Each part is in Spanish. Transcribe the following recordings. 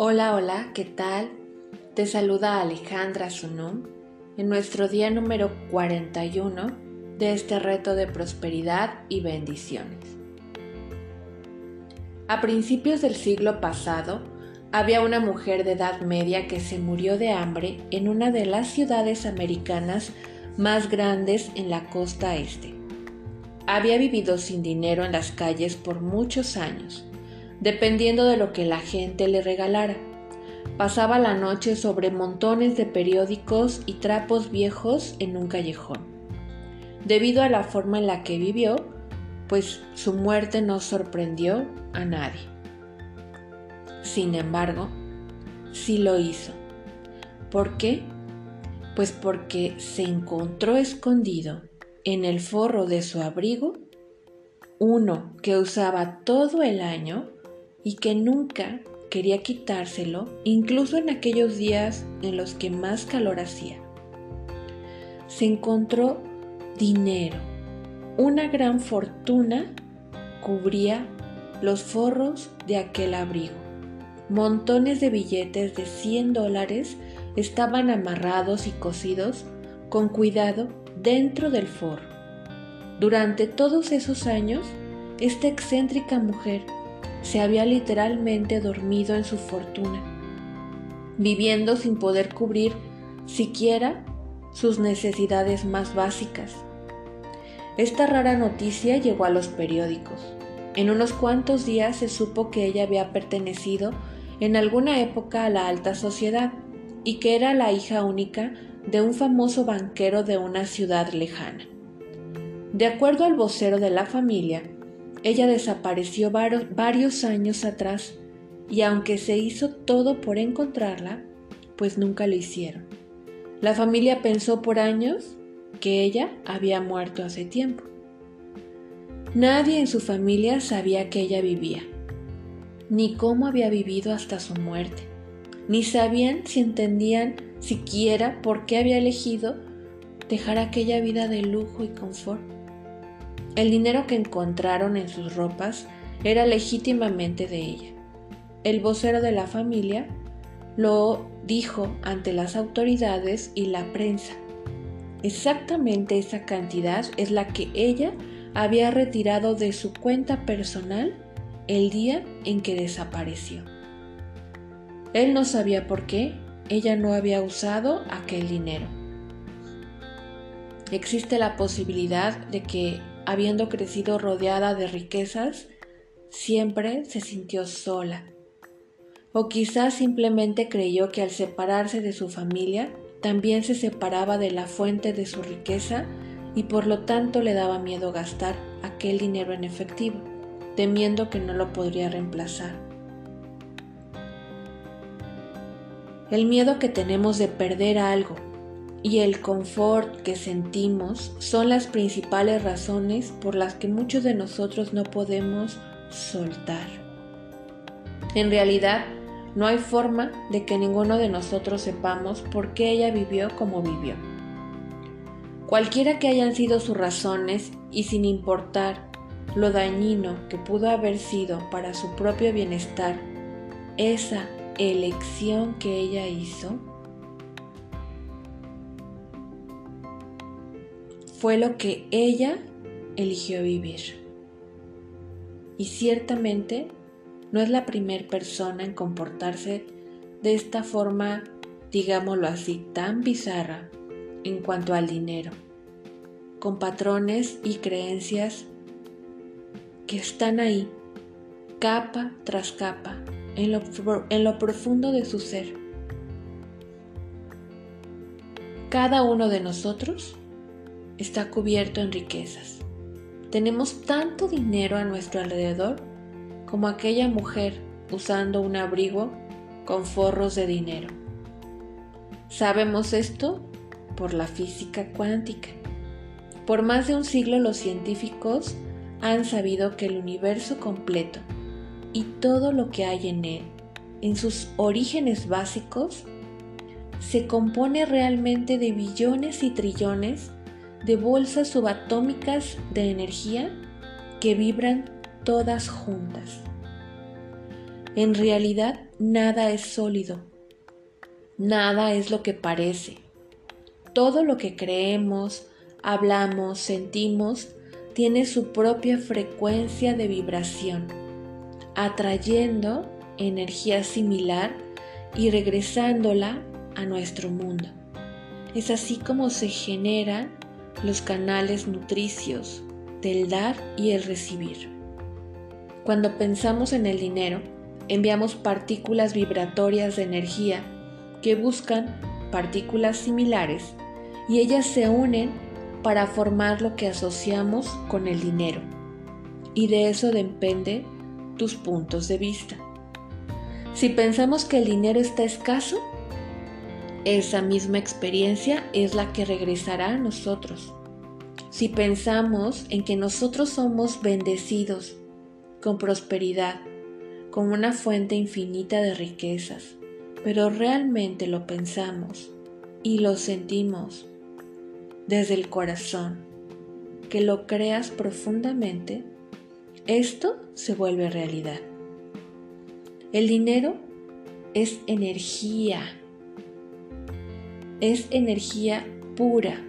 Hola, hola, ¿qué tal? Te saluda Alejandra Sunum en nuestro día número 41 de este reto de prosperidad y bendiciones. A principios del siglo pasado, había una mujer de edad media que se murió de hambre en una de las ciudades americanas más grandes en la costa este. Había vivido sin dinero en las calles por muchos años dependiendo de lo que la gente le regalara. Pasaba la noche sobre montones de periódicos y trapos viejos en un callejón. Debido a la forma en la que vivió, pues su muerte no sorprendió a nadie. Sin embargo, sí lo hizo. ¿Por qué? Pues porque se encontró escondido en el forro de su abrigo uno que usaba todo el año y que nunca quería quitárselo, incluso en aquellos días en los que más calor hacía. Se encontró dinero. Una gran fortuna cubría los forros de aquel abrigo. Montones de billetes de 100 dólares estaban amarrados y cosidos con cuidado dentro del forro. Durante todos esos años, esta excéntrica mujer se había literalmente dormido en su fortuna, viviendo sin poder cubrir siquiera sus necesidades más básicas. Esta rara noticia llegó a los periódicos. En unos cuantos días se supo que ella había pertenecido en alguna época a la alta sociedad y que era la hija única de un famoso banquero de una ciudad lejana. De acuerdo al vocero de la familia, ella desapareció varios años atrás y aunque se hizo todo por encontrarla, pues nunca lo hicieron. La familia pensó por años que ella había muerto hace tiempo. Nadie en su familia sabía que ella vivía, ni cómo había vivido hasta su muerte, ni sabían si entendían siquiera por qué había elegido dejar aquella vida de lujo y confort. El dinero que encontraron en sus ropas era legítimamente de ella. El vocero de la familia lo dijo ante las autoridades y la prensa. Exactamente esa cantidad es la que ella había retirado de su cuenta personal el día en que desapareció. Él no sabía por qué ella no había usado aquel dinero. Existe la posibilidad de que habiendo crecido rodeada de riquezas, siempre se sintió sola. O quizás simplemente creyó que al separarse de su familia, también se separaba de la fuente de su riqueza y por lo tanto le daba miedo gastar aquel dinero en efectivo, temiendo que no lo podría reemplazar. El miedo que tenemos de perder algo y el confort que sentimos son las principales razones por las que muchos de nosotros no podemos soltar. En realidad, no hay forma de que ninguno de nosotros sepamos por qué ella vivió como vivió. Cualquiera que hayan sido sus razones y sin importar lo dañino que pudo haber sido para su propio bienestar, esa elección que ella hizo, fue lo que ella eligió vivir. Y ciertamente no es la primera persona en comportarse de esta forma, digámoslo así, tan bizarra en cuanto al dinero, con patrones y creencias que están ahí, capa tras capa, en lo, en lo profundo de su ser. Cada uno de nosotros está cubierto en riquezas. Tenemos tanto dinero a nuestro alrededor como aquella mujer usando un abrigo con forros de dinero. Sabemos esto por la física cuántica. Por más de un siglo los científicos han sabido que el universo completo y todo lo que hay en él, en sus orígenes básicos, se compone realmente de billones y trillones de bolsas subatómicas de energía que vibran todas juntas. En realidad nada es sólido, nada es lo que parece. Todo lo que creemos, hablamos, sentimos, tiene su propia frecuencia de vibración, atrayendo energía similar y regresándola a nuestro mundo. Es así como se generan los canales nutricios del dar y el recibir. Cuando pensamos en el dinero, enviamos partículas vibratorias de energía que buscan partículas similares y ellas se unen para formar lo que asociamos con el dinero. Y de eso depende tus puntos de vista. Si pensamos que el dinero está escaso, esa misma experiencia es la que regresará a nosotros. Si pensamos en que nosotros somos bendecidos con prosperidad, con una fuente infinita de riquezas, pero realmente lo pensamos y lo sentimos desde el corazón, que lo creas profundamente, esto se vuelve realidad. El dinero es energía, es energía pura.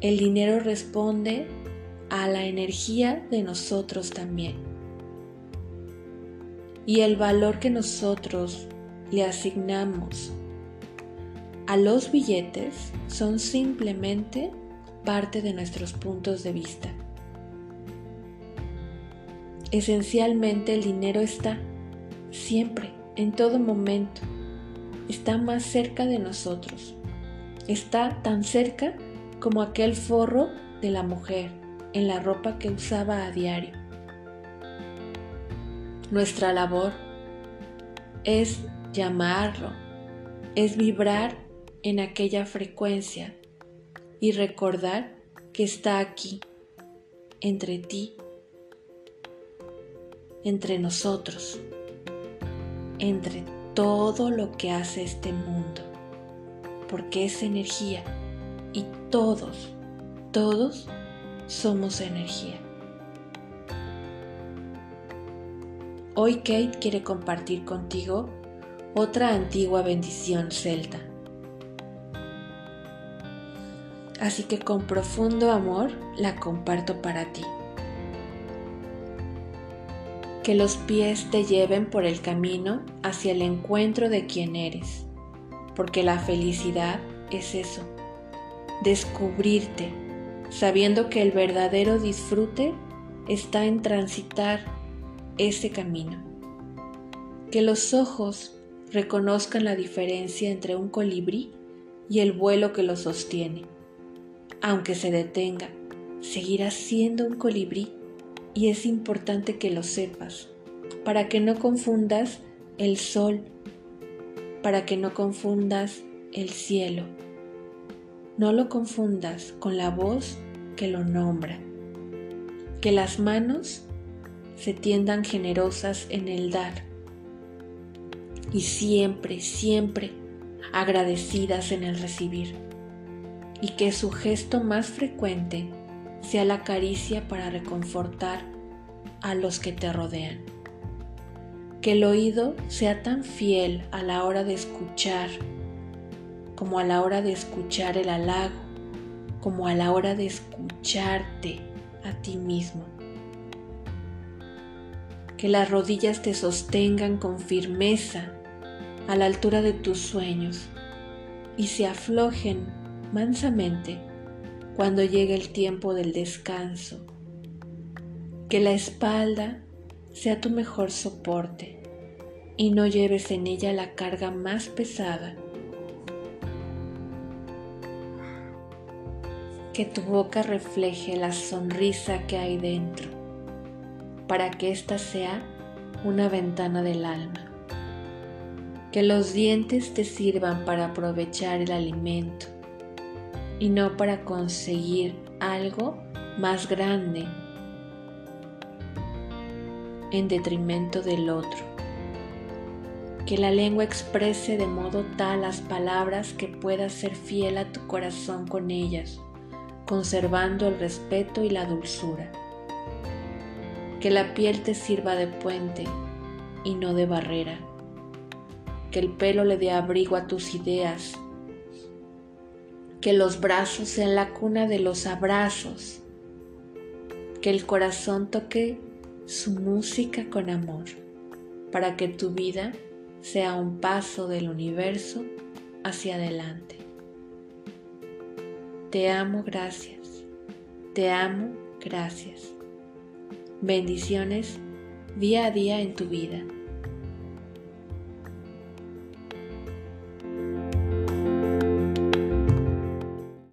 El dinero responde a la energía de nosotros también. Y el valor que nosotros le asignamos a los billetes son simplemente parte de nuestros puntos de vista. Esencialmente el dinero está siempre, en todo momento. Está más cerca de nosotros. Está tan cerca como aquel forro de la mujer en la ropa que usaba a diario. Nuestra labor es llamarlo, es vibrar en aquella frecuencia y recordar que está aquí, entre ti, entre nosotros, entre todo lo que hace este mundo, porque es energía y todos, todos somos energía. Hoy Kate quiere compartir contigo otra antigua bendición celta así que con profundo amor la comparto para ti. Que los pies te lleven por el camino hacia el encuentro de quien eres, porque la felicidad es eso, descubrirte, sabiendo que el verdadero disfrute está en transitar ese camino. Que los ojos reconozcan la diferencia entre un colibrí y el vuelo que lo sostiene aunque se detenga, seguirá siendo un colibrí y es importante que lo sepas, para que no confundas el sol, para que no confundas el cielo. No lo confundas con la voz que lo nombra. Que las manos se tiendan generosas en el dar y siempre, siempre agradecidas en el recibir y que su gesto más frecuente sea la caricia para reconfortar a los que te rodean. Que el oído sea tan fiel a la hora de escuchar como a la hora de escuchar el halago, como a la hora de escucharte a ti mismo. Que las rodillas te sostengan con firmeza a la altura de tus sueños y se aflojen mansamente cuando llegue el tiempo del descanso. Que la espalda sea tu mejor soporte y no lleves en ella la carga más pesada. Que tu boca refleje la sonrisa que hay dentro, para que ésta sea una ventana del alma. Que los dientes te sirvan para aprovechar el alimento y no para conseguir algo más grande en detrimento del otro. Que la lengua exprese de modo tal las palabras que puedas ser fiel a tu corazón con ellas, conservando el respeto y la dulzura. Que la piel te sirva de puente y no de barrera. Que el pelo le dé abrigo a tus ideas. Que los brazos sean la cuna de los abrazos. Que el corazón toque su música con amor para que tu vida sea un paso del universo hacia adelante. Te amo, gracias. Te amo, gracias. Bendiciones día a día en tu vida.